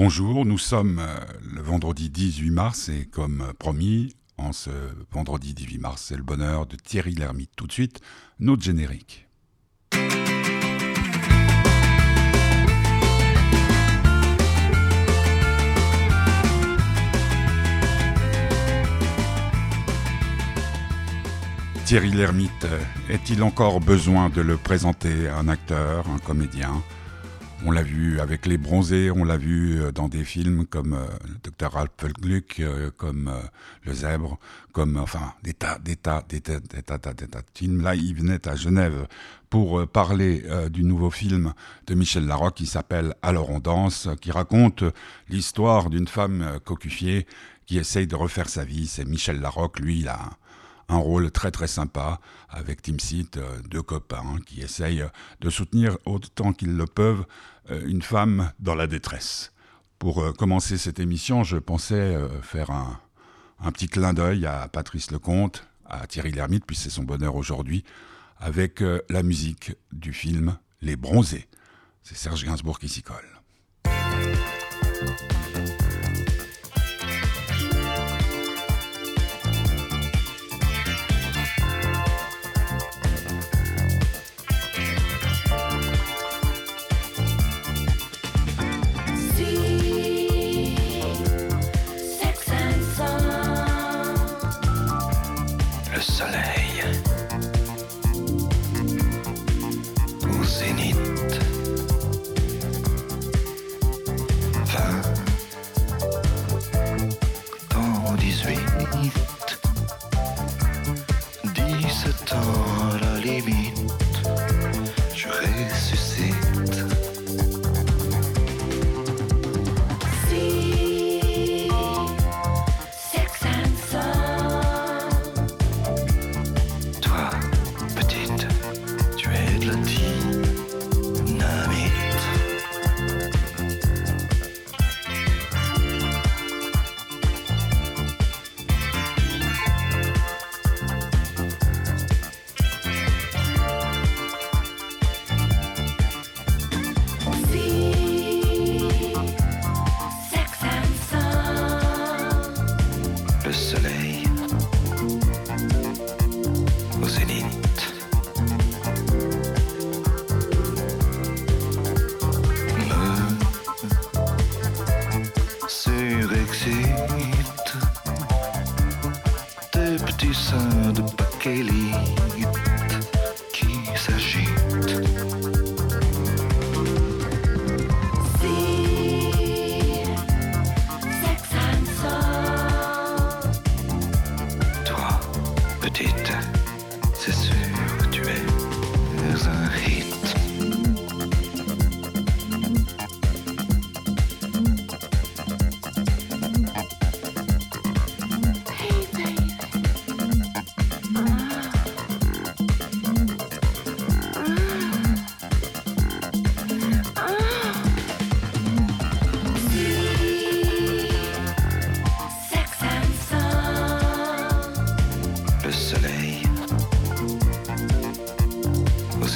Bonjour, nous sommes euh, le vendredi 18 mars et comme promis, en ce vendredi 18 mars, c'est le bonheur de Thierry Lhermitte. Tout de suite, notre générique. Thierry Lhermitte, euh, est-il encore besoin de le présenter Un acteur, un comédien? On l'a vu avec Les Bronzés, on l'a vu euh, dans des films comme euh, le Dr. Ralph Gluck, euh, comme Le Zèbre, comme enfin des tas, des tas, des tas, des tas, des tas, de films. Là, il venait à Genève pour parler du nouveau film de Michel Larocque qui s'appelle Alors on danse, qui raconte l'histoire d'une femme cocufiée qui essaye de refaire sa vie. C'est Michel Larocque, lui, il a un rôle très très sympa avec Seat, euh, deux copains qui essayent de soutenir autant qu'ils le peuvent euh, une femme dans la détresse. Pour euh, commencer cette émission, je pensais faire un, un petit clin d'œil à Patrice Lecomte, à Thierry Lhermitte, puis c'est son bonheur aujourd'hui, avec la musique du film Les Bronzés. C'est Serge Gainsbourg qui s'y colle.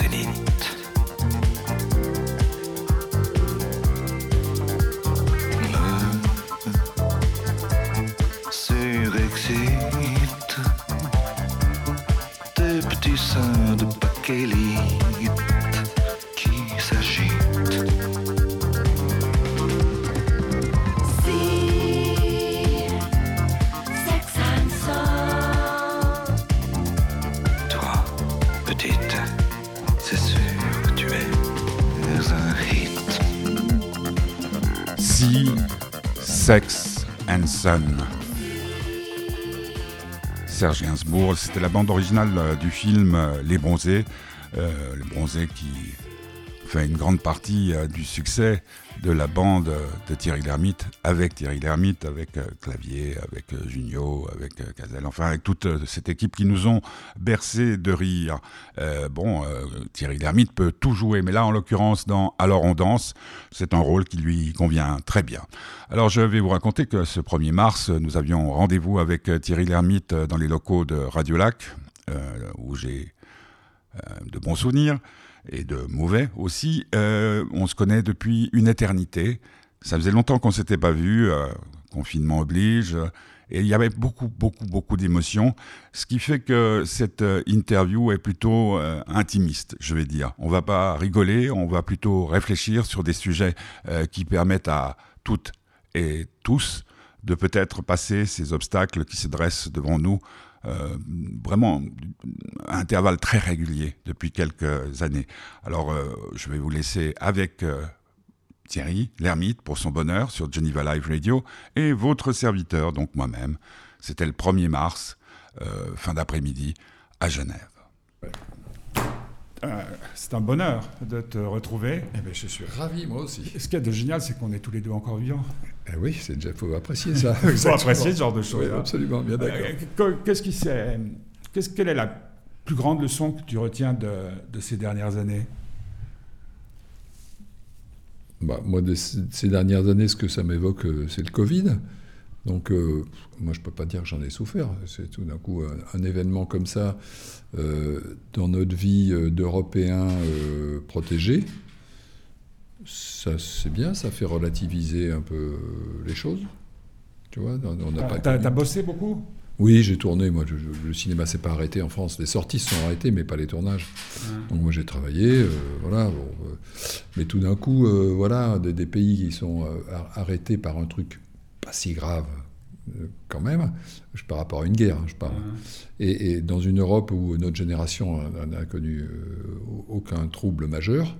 Céline. Serge Gainsbourg, c'était la bande originale euh, du film euh, Les Bronzés. Euh, les qui une grande partie du succès de la bande de Thierry Lhermitte, avec Thierry Lhermitte, avec euh, Clavier, avec euh, Junio, avec euh, Cazel, enfin avec toute cette équipe qui nous ont bercé de rire. bon, Thierry Lhermitte peut tout jouer, mais là en l'occurrence dans Alors on danse, c'est un rôle qui lui convient très bien. Alors je vais vous raconter que ce 1er mars, nous avions rendez-vous avec Thierry Lhermitte dans les locaux de Radio Lac, où j'ai de bons souvenirs et de mauvais aussi. Euh, on se connaît depuis une éternité. Ça faisait longtemps qu'on s'était pas vu, confinement oblige. Et il y avait beaucoup, beaucoup, beaucoup d'émotions, ce qui fait que cette interview est plutôt intimiste, je vais dire. On va pas rigoler, on va plutôt réfléchir sur des sujets qui permettent à toutes et tous de peut-être passer ces obstacles qui se dressent devant nous euh, vraiment à intervalles très réguliers depuis quelques années. Alors euh, je vais vous laisser avec euh, Thierry l'ermite pour son bonheur sur Geneva Live Radio et votre serviteur, donc moi-même. C'était le 1er mars, fin d'après-midi, à Genève. Euh, c'est un bonheur de te retrouver. Eh ben, je suis ravi, moi aussi. Ce qui est de génial, c'est qu'on est tous les deux encore vivants. Eh oui, c'est déjà faut apprécier ça. Il faut apprécier ce genre de choses. Oui, absolument, bien d'accord. Euh, qu'est-ce qui c'est, qu'est-ce, quelle est la plus grande leçon que tu retiens de, de ces dernières années? Bah, Moi, de ces dernières années, ce que ça m'évoque, euh, c'est le Covid. Donc, euh, moi, je ne peux pas dire que j'en ai souffert. C'est tout d'un coup un, événement comme ça euh, dans notre vie euh, d'Européens protégés. Ça, c'est bien, ça fait relativiser un peu les choses. Tu vois, on n'a pas. T'as bossé beaucoup? Oui, j'ai tourné. Moi, le cinéma s'est pas arrêté en France. Les sorties se sont arrêtées, mais pas les tournages. Donc moi, j'ai travaillé, voilà. mais tout d'un coup, voilà, des, des, pays qui sont arrêtés par un truc pas si grave euh, quand même, par rapport à une guerre, hein, je parle. Et, dans une Europe où notre génération n'a connu euh, aucun trouble majeur,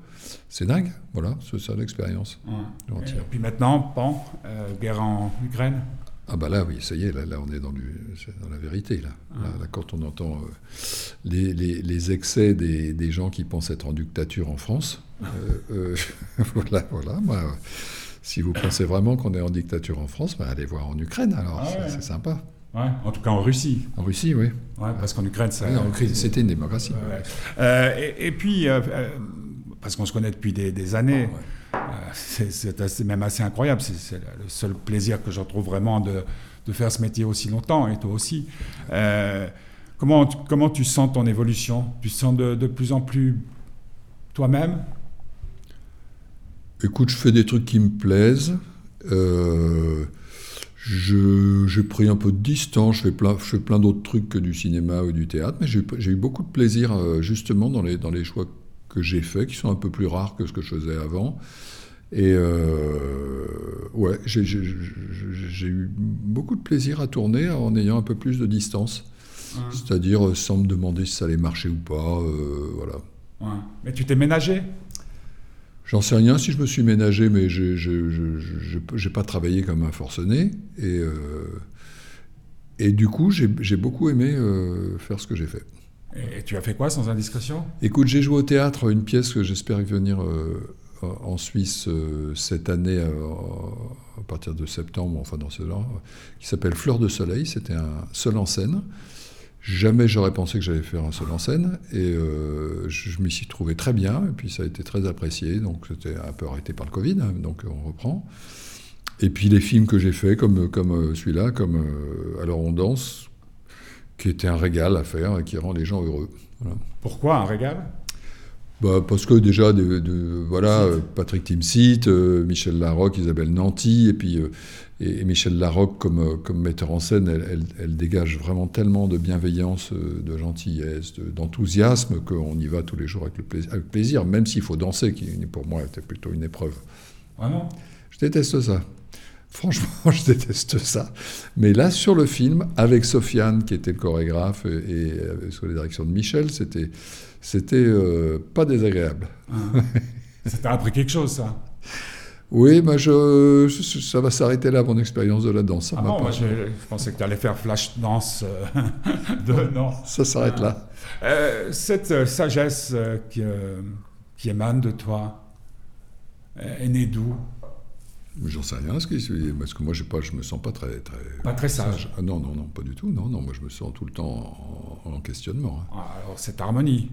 c'est dingue, voilà, c'est ça l'expérience. Et puis maintenant, pan, euh, guerre en Ukraine ah bah là, oui, ça y est, là, là on est dans, dans la vérité. Là. là, quand on entend les, les, excès des, des, gens qui pensent être en dictature en France, voilà, voilà, moi, si vous pensez vraiment qu'on est en dictature en France, bah, allez voir en Ukraine, alors ah c'est sympa. Ouais, en tout cas en Russie. En Russie, oui. Ouais, parce qu'en Ukraine, ça. c'était une démocratie. Euh, et, puis, euh, euh, parce qu'on se connaît depuis des, années, c'est même assez incroyable. C'est le seul plaisir que je retrouve vraiment de, de, faire ce métier aussi longtemps, et toi aussi. comment, comment tu sens ton évolution? Tu sens de, de plus en plus toi-même? Écoute, je fais des trucs qui me plaisent. Euh, j'ai pris un peu de distance, je fais plein, je fais plein d'autres trucs que du cinéma ou du théâtre, mais j'ai eu beaucoup de plaisir euh, justement dans les, dans les choix que j'ai faits, qui sont un peu plus rares que ce que je faisais avant. Et euh, ouais, j'ai eu beaucoup de plaisir à tourner en ayant un peu plus de distance. C'est-à-dire sans me demander si ça allait marcher ou pas. voilà. Mais tu t'es ménagé? J'en sais rien si je me suis ménagé, mais je n'ai pas travaillé comme un forcené. Et, euh, et du coup, j'ai beaucoup aimé euh, faire ce que j'ai fait. Et tu as fait quoi sans indiscrétion? Écoute, j'ai joué au théâtre une pièce que j'espère venir euh, en Suisse cette année, à partir de septembre, enfin dans ce genre, qui s'appelle Fleur de Soleil. C'était un seul en scène. Jamais j'aurais pensé que j'allais faire un seul en scène. Et euh, je, m'y suis trouvé très bien. Et puis ça a été très apprécié. Donc c'était un peu arrêté par le Covid. Hein, donc on reprend. Et puis les films que j'ai faits, comme, comme euh, celui-là, comme euh, Alors on danse, qui était un régal à faire et qui rend les gens heureux. Pourquoi un régal? Bah, parce que déjà, de, voilà, Patrick Timsit, Michel Larocque, Isabelle Nanty, et puis et, Michel Larocque, comme, euh, comme metteur en scène, elle, dégage vraiment tellement de bienveillance, euh, de gentillesse, d'enthousiasme, qu'on y va tous les jours avec, le plaisir, avec plaisir même s'il faut danser, qui pour moi était plutôt une épreuve. Vraiment? Je déteste ça. Franchement, je déteste ça. Mais là, sur le film, avec Sofiane, qui était le chorégraphe, et, euh, sous la direction de Michel, c'était c'était pas désagréable. Ah. ça t'a appris quelque chose, ça? oui, mais je, ça va s'arrêter là, mon expérience de la danse. Ah moi, je, pensais que tu allais faire flash danse. Euh, de, non. Ça s'arrête là. Euh, cette euh, sagesse qui, qui, émane de toi est née d'où? J'en sais rien, parce que moi, je ne me sens pas très... très pas très sage. Ah, non, non, non, pas du tout. Non, non, moi, je me sens tout le temps en, questionnement. Hein. Ah, alors, cette harmonie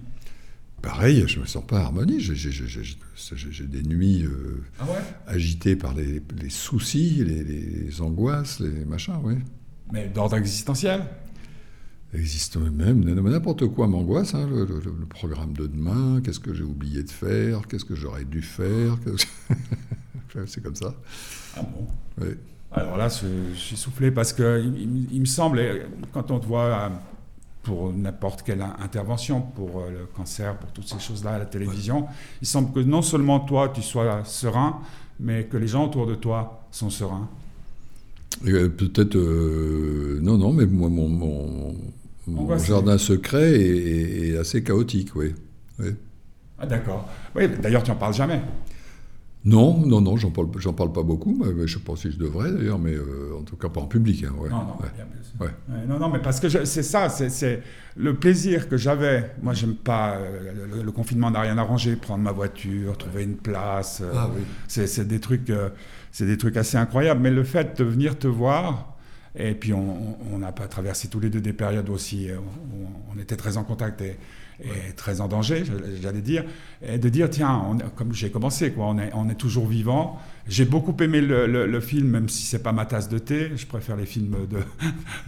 Pareil, je ne me sens pas harmonie. J'ai des nuits euh, ah agitées par les, soucis, les, angoisses, les machins, oui. Mais d'ordre existentiel Existe même n'importe quoi m'angoisse. Hein, le, programme de demain, qu'est-ce que j'ai oublié de faire, qu'est-ce que j'aurais dû faire. c'est comme ça. Ah bon? Oui. Alors là, je, je suis soufflé parce que il, il me semble, quand on te voit euh, pour n'importe quelle intervention, pour euh, le cancer, pour toutes ces choses-là à la télévision, il semble que non seulement toi, tu sois serein, mais que les gens autour de toi sont sereins. Euh, Peut-être. euh, non, non, mais moi, mon, mon, mon Angoissé. jardin secret est assez chaotique, oui. oui. Ah d'accord. Oui, d'ailleurs, tu n'en parles jamais. Non, non, non, j'en parle, j'en parle pas beaucoup, mais, je sais pas si je devrais d'ailleurs, mais euh, en tout cas pas en public. hein, ouais, Non, non, ouais. bien. Ouais. Ouais, non, non, mais parce que c'est ça, c'est- le plaisir que j'avais. Moi, j'aime pas euh, le, le confinement n'a rien arrangé. Prendre ma voiture, trouver une place, euh, Ah oui. c'est des trucs, euh, c'est des trucs assez incroyables. Mais le fait de venir te voir, et puis on, on- on a pas traversé tous les deux des périodes aussi où on était très en contact et, et très en danger, j'allais dire, et de dire tiens, on, comme j'ai commencé, quoi, on est, on est toujours vivant. J'ai beaucoup aimé le, le- le film, même si c'est pas ma tasse de thé. Je préfère les films de,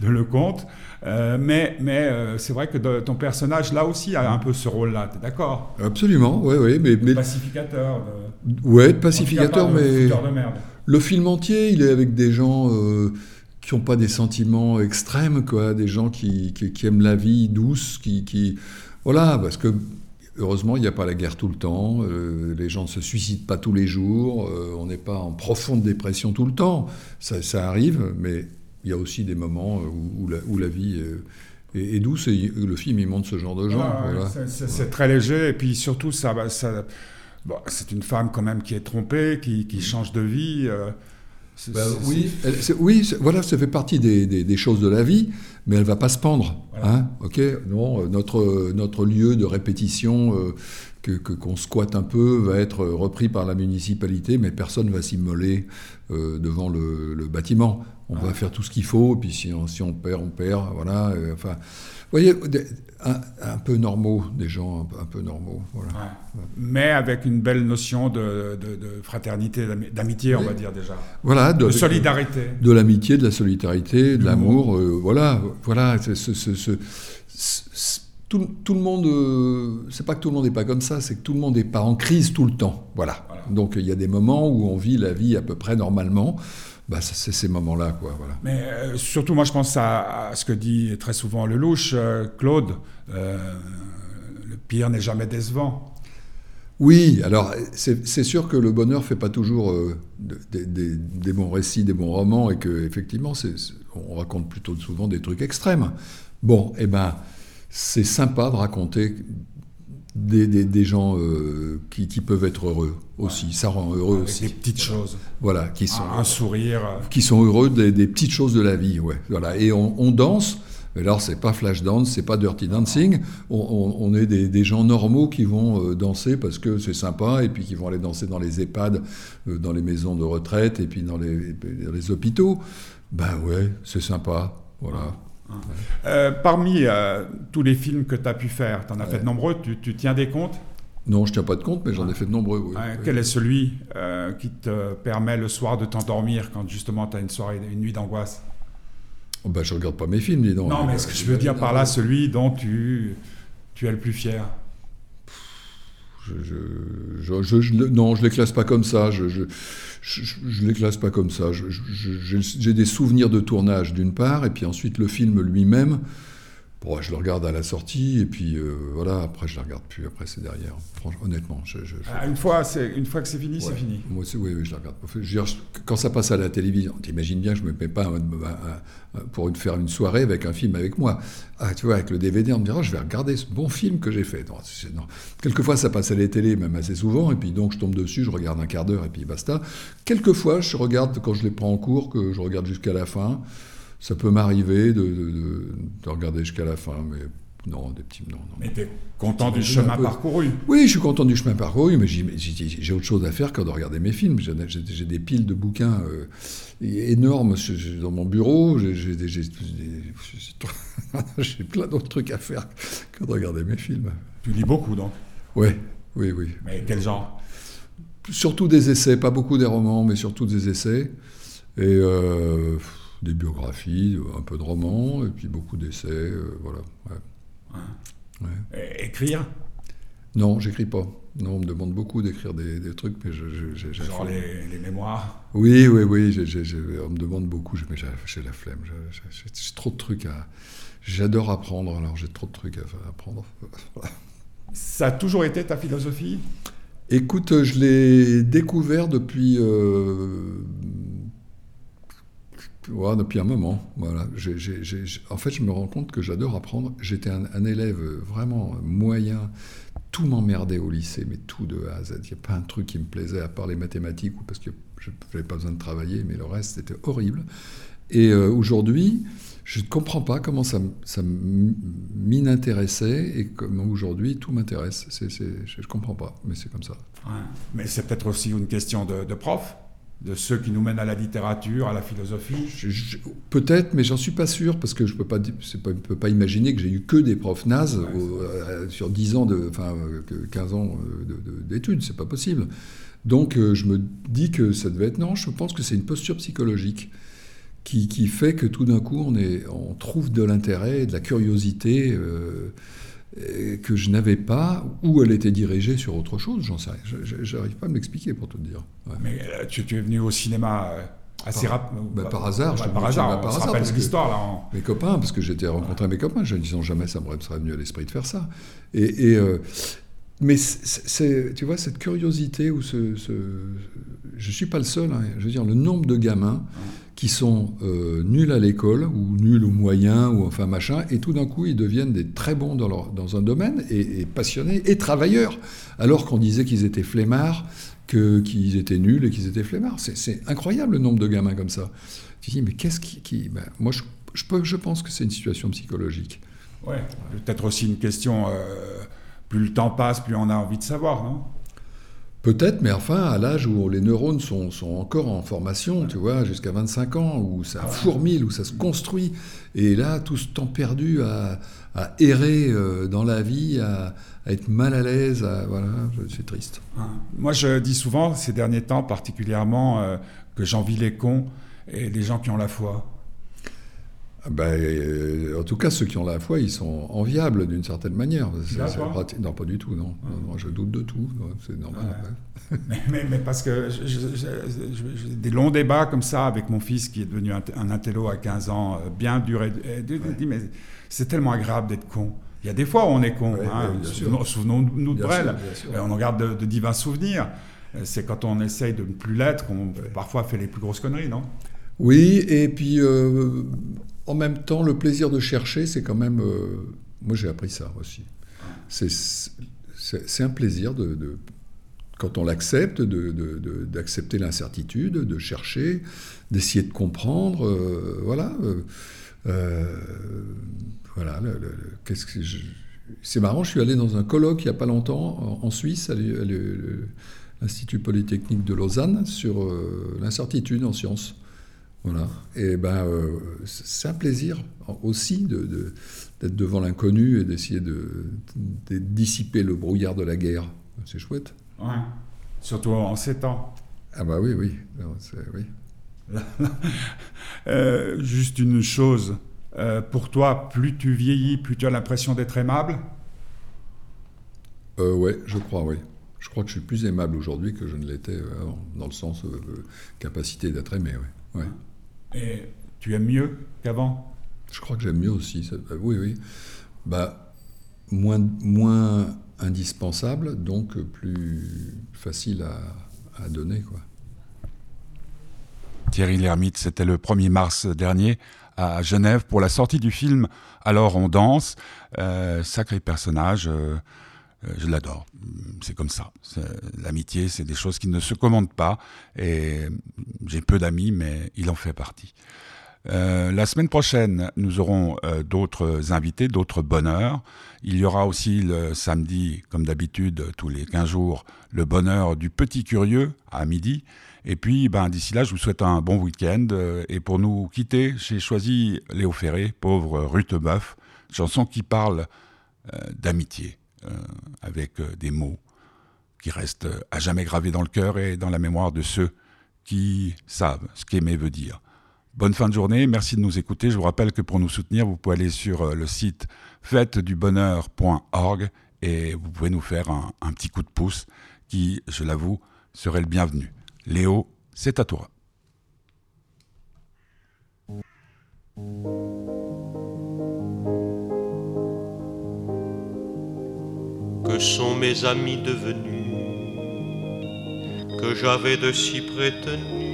de Lecomte. Euh, mais mais euh, c'est vrai que de- ton personnage là aussi a un peu ce rôle-là. T'es d'accord? Absolument, oui, oui, mais, mais Pacificateur. De, ouais, de pacificateur, cas, mais fouteur de merde. le film entier, il est avec des gens euh, qui n'ont pas des sentiments extrêmes, quoi, des gens qui, qui, qui aiment la vie douce, qui, qui voilà, parce que heureusement, il n'y a pas la guerre tout le temps, euh, les gens ne se suicident pas tous les jours, euh, on n'est pas en profonde dépression tout le temps, ça, ça arrive, mais il y a aussi des moments où, où la, où la vie euh, est, douce et le film il montre ce genre de gens. Ah, voilà. c'est- très léger et puis surtout ça, va- ça bon, c'est une femme quand même qui est trompée, qui, qui change de vie. euh, Bah, c'est- oui, elle- voilà, ça fait partie des, des- des choses de la vie, mais elle va pas se pendre. Voilà. Hein, ok, non, euh, notre notre lieu de répétition euh, que qu'on squatte un peu va être repris par la municipalité, mais personne va s'immoler euh, devant le, le bâtiment. On va faire tout ce qu'il faut, et puis si on, si on perd, on perd. Voilà. euh, enfin, voyez, un, un peu normaux, des gens un peu, un peu normaux. Voilà. Ouais. Mais avec une belle notion de, de- de fraternité, d'ami- d'amitié, on va dire déjà. Voilà, De de- solidarité. de l'amitié, de la solidarité, de l'amour, euh, voilà, voilà. tout, tout le monde, euh, c'est pas que tout le monde n'est pas comme ça, c'est que tout le monde n'est pas en crise tout le temps, voilà. Voilà. Donc il y a des moments où on vit la vie à peu près normalement, bah, c'est ces moments-là, quoi, voilà. Mais euh, surtout, moi, je pense à, à ce que dit très souvent Lelouch, euh, Claude. euh, le pire n'est jamais décevant. Oui, alors c'est sûr que le bonheur fait pas toujours euh, de- des- des- des bons récits, des bons romans, et que effectivement, on raconte plutôt souvent des trucs extrêmes. Bon, eh ben, c'est sympa de raconter des, gens qui, qui peuvent être heureux aussi. Ça rend heureux Avec aussi. des petites choses. Voilà, qui sont, Un, un sourire. qui sont heureux des, des petites choses de la vie, ouais. Voilà. Et on, on danse. Mais alors, c'est pas flash dance, c'est pas dirty dancing. On, on- on est des, des gens normaux qui vont euh, danser parce que c'est sympa, et puis qui vont aller danser dans les EHPAD, euh, dans les maisons de retraite, et puis dans les, dans les hôpitaux. Ben ouais, c'est sympa. Voilà. Euh, parmi euh, tous les films que tu as pu faire, tu en as fait de nombreux, tu, tu tiens des comptes? Non, je tiens pas de compte, mais j'en ai fait de nombreux. oui. Quel est celui euh, qui te permet le soir de t'endormir quand justement tu as une soirée, une nuit d'angoisse? Oh, ben, je regarde pas mes films, dis donc. Non, mais ce que je veux dire par là, celui dont tu, tu es le plus fier. Je, je, je- je- je- non, je les classe pas comme ça. Je, je, je, je les classe pas comme ça. Je- je- je- J'ai j'ai des souvenirs de tournage d'une part, et puis ensuite le film lui-même. Bon, je le regarde à la sortie, et puis euh, voilà. Après, je le regarde plus. Après, c'est derrière. Franchement, honnêtement, je, je- je- Ah, une, fois, une fois que c'est fini, c'est fini. Moi aussi, oui, oui, je la regarde. Je dire, quand ça passe à la télévision, t'imagines bien je me mets pas un- un- un- pour une, faire une soirée avec un film avec moi. Ah, tu vois, avec le DVD, on me dira, oh, je vais regarder ce bon film que j'ai fait. Non, non. Quelquefois, ça passe à la télé, même assez souvent, et puis donc je tombe dessus, je regarde un quart d'heure, et puis basta. Quelquefois, je regarde, quand je les prends en cours, que je regarde jusqu'à la fin. Ça peut m'arriver de, de- de- de regarder jusqu'à la fin, mais non, des petits... Non, non. Mais tu es content du chemin parcouru. Oui, je suis content du chemin parcouru, mais j'ai- autre chose à faire que de regarder mes films. J'ai des piles de bouquins euh, énormes dans mon bureau. J'ai- plein d'autres trucs à faire que de regarder mes films. Tu lis beaucoup donc. Ouais, oui, oui. Mais quel genre? Surtout des essais, pas beaucoup des romans, mais surtout des essais. Et euh, des biographies, un peu de romans, et puis beaucoup d'essais. euh, voilà. ouais. Ouais. É- Écrire? Non, j'écris pas. Non, on me demande beaucoup d'écrire des, trucs, mais je. je, Genre les, mémoires? Oui, oui, oui. on me demande beaucoup, mais j'ai la flemme. J'ai trop de trucs à. J'adore apprendre, alors j'ai trop de trucs à, apprendre. Ça a toujours été ta philosophie? Écoute, je l'ai découvert depuis. Euh, depuis un moment. Voilà. en fait, je me rends compte que j'adore apprendre. J'étais un, élève vraiment moyen. Tout m'emmerdait au lycée, mais tout de A à Z. Il n'y a pas un truc qui me plaisait à part les mathématiques ou parce que je n'avais pas besoin de travailler, mais le reste, c'était horrible. Et euh, aujourd'hui, je ne comprends pas comment ça, ça m'inintéressait et comment aujourd'hui tout m'intéresse. je ne comprends pas, mais c'est comme ça. Mais c'est peut-être aussi une question de prof de ceux qui nous mènent à la littérature, à la philosophie. Peut-être, mais j'en suis pas sûr, parce que je ne peux pas, peux pas imaginer que j'ai eu que des profs nazes euh, sur 10 ans, de, enfin 15 ans euh, d'études, c'est pas possible. Donc euh, je me dis que ça devait être non, je pense que c'est une posture psychologique qui, qui, fait que tout d'un coup on, est, on trouve de l'intérêt, de la curiosité que je n'avais pas, ou elle était dirigée sur autre chose, j'en sais rien. Je n'arrive pas à me l'expliquer pour te dire. Mais euh, tu, es venu au cinéma euh, assez rapidement bah, par hasard. Bah, par hasard, par hasard. Parce l'histoire là. Mes copains, parce que j'étais rencontré mes copains, je ne disais jamais ça me serait venu à l'esprit de faire ça. Et, euh, mais c'est, tu vois, cette curiosité ce, ce je suis pas le seul. Hein. je veux dire, le nombre de gamins qui sont euh, nuls à l'école ou nuls ou moyens ou enfin machin, et tout d'un coup ils deviennent des très bons dans, dans un domaine et, passionnés et travailleurs, alors qu'on disait qu'ils étaient flemmards, qu'ils étaient nuls et qu'ils étaient flemmards. C'est, incroyable le nombre de gamins comme ça. Tu dis mais qu'est-ce qui, ben, moi je, je pense que c'est une situation psychologique. Ouais, peut-être aussi une question. Euh, plus le temps passe, plus on a envie de savoir, non? Peut-être, mais enfin, à l'âge où les neurones sont, encore en formation, tu vois, jusqu'à 25 ans, où ça fourmille, où ça se construit, et là, tout ce temps perdu à, errer euh, dans la vie, à, être mal à l'aise, voilà, c'est triste. Moi, je dis souvent, ces derniers temps particulièrement, euh, que j'envie les cons et les gens qui ont la foi. Ah ben, euh, en tout cas, ceux qui ont la foi, ils sont enviables d'une certaine manière. non, pas du tout, non. je doute de tout. C'est normal. mais, parce que j'ai des longs débats comme ça avec mon fils qui est devenu un, un intello à 15 ans, euh, bien dur. Et, dit, mais c'est tellement agréable d'être con. Il y a des fois où on est con. hein, Souvenons-nous de Brel. On en garde de, de divins souvenirs. C'est quand on essaye de ne plus l'être qu'on parfois fait les plus grosses conneries, non? Oui, et puis euh, en même temps, le plaisir de chercher, c'est quand même. Euh, moi, j'ai appris ça aussi. C'est un plaisir de, quand on l'accepte, d'accepter l'incertitude, de chercher, d'essayer de comprendre. Euh, voilà. Euh, voilà. C'est marrant, je suis allé dans un colloque il n'y a pas longtemps en, Suisse, à l'Institut Polytechnique de Lausanne, sur l'incertitude en sciences. Voilà. Et ben, euh, c'est un plaisir aussi d'être de, d'être devant l'inconnu et d'essayer de, dissiper le brouillard de la guerre. C'est chouette. Ouais. Surtout en ces temps. Ah bah oui, oui. oui. Euh, juste une chose. Euh, pour toi, plus tu vieillis, plus tu as l'impression d'être aimable? Euh, Ouais, je crois, oui. Je crois que je suis plus aimable aujourd'hui que je ne l'étais dans le sens capacité d'être aimé, oui. Ouais. Et tu aimes mieux qu'avant? Je crois que j'aime mieux aussi. Euh, oui, oui. Bah, moins, moins indispensable, donc plus facile à, donner. Quoi. Thierry Lhermitte, c'était le 1er mars dernier à Genève pour la sortie du film Alors on danse. Euh, sacré personnage. Euh, je l'adore. C'est comme ça. L'amitié, c'est des choses qui ne se commandent pas. Et j'ai peu d'amis, mais il en fait partie. Euh, la semaine prochaine, nous aurons euh, d'autres invités, d'autres bonheurs. Il y aura aussi le samedi, comme d'habitude, tous les 15 jours, le bonheur du petit curieux à midi. Et puis, ben, d'ici là, je vous souhaite un bon week-end. et pour nous quitter, j'ai choisi Léo Ferré, pauvre Rutebeuf, chanson qui parle d'amitié. Euh, avec euh, des mots qui restent à jamais gravés dans le cœur et dans la mémoire de ceux qui savent ce qu'aimer veut dire. Bonne fin de journée, merci de nous écouter. Je vous rappelle que pour nous soutenir, vous pouvez aller sur euh, le site fêtedubonheur.org et vous pouvez nous faire un, un petit coup de pouce qui, je l'avoue, serait le bienvenu. Léo, c'est à toi. Que sont mes amis devenus que j'avais de si prétenus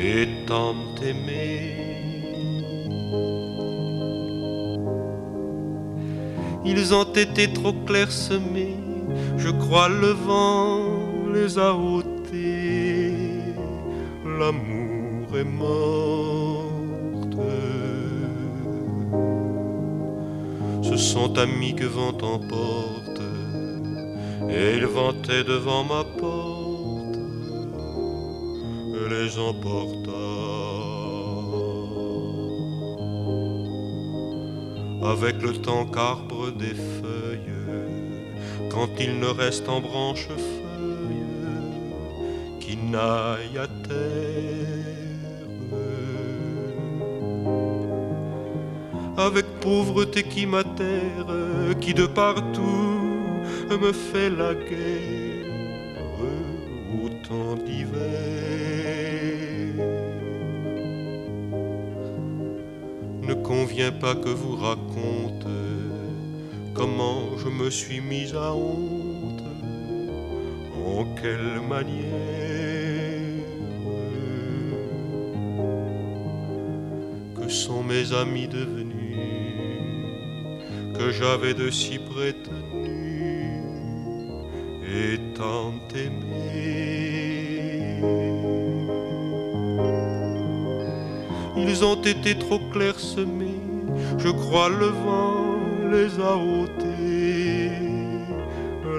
et tant aimés Ils ont été trop clairsemés, je crois le vent les a ôtés. L'amour est morte. Sont amis que vent emporte, et ils vantaient devant ma porte, les emporta. Avec le temps qu'arbre des feuilles, quand il ne reste en branche feuille qui n'aille à terre. Pauvreté qui m'atterre, qui de partout me fait la guerre, autant d'hiver. Ne convient pas que vous raconte comment je me suis mise à honte, en quelle manière. Que sont mes amis devenus, j'avais de si prétenus et tant aimés. Ils ont été trop clairsemés, je crois le vent les a ôtés.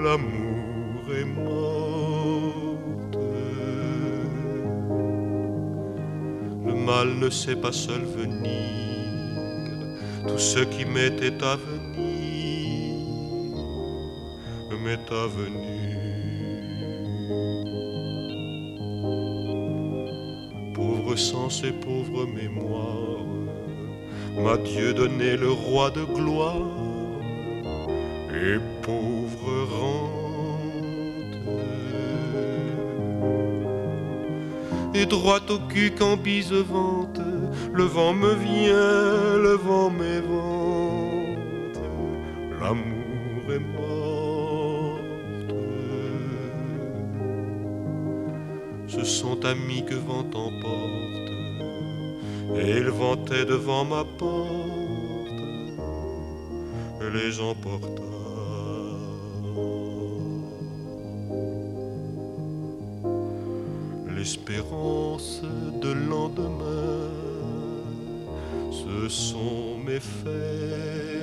L'amour est morte. Le mal ne sait pas seul venir, tout ce qui m'était à venir m'est avenu. Pauvre sens et pauvre mémoire, m'a Dieu donné le roi de gloire et pauvre rente. Et droit au cul quand bise le vent me vient, le vent m'évente, l'amour est morte. Ce sont amis que vent emporte et il vantait devant ma porte, et les emporta. L'espérance de lendemain, sont mes faits.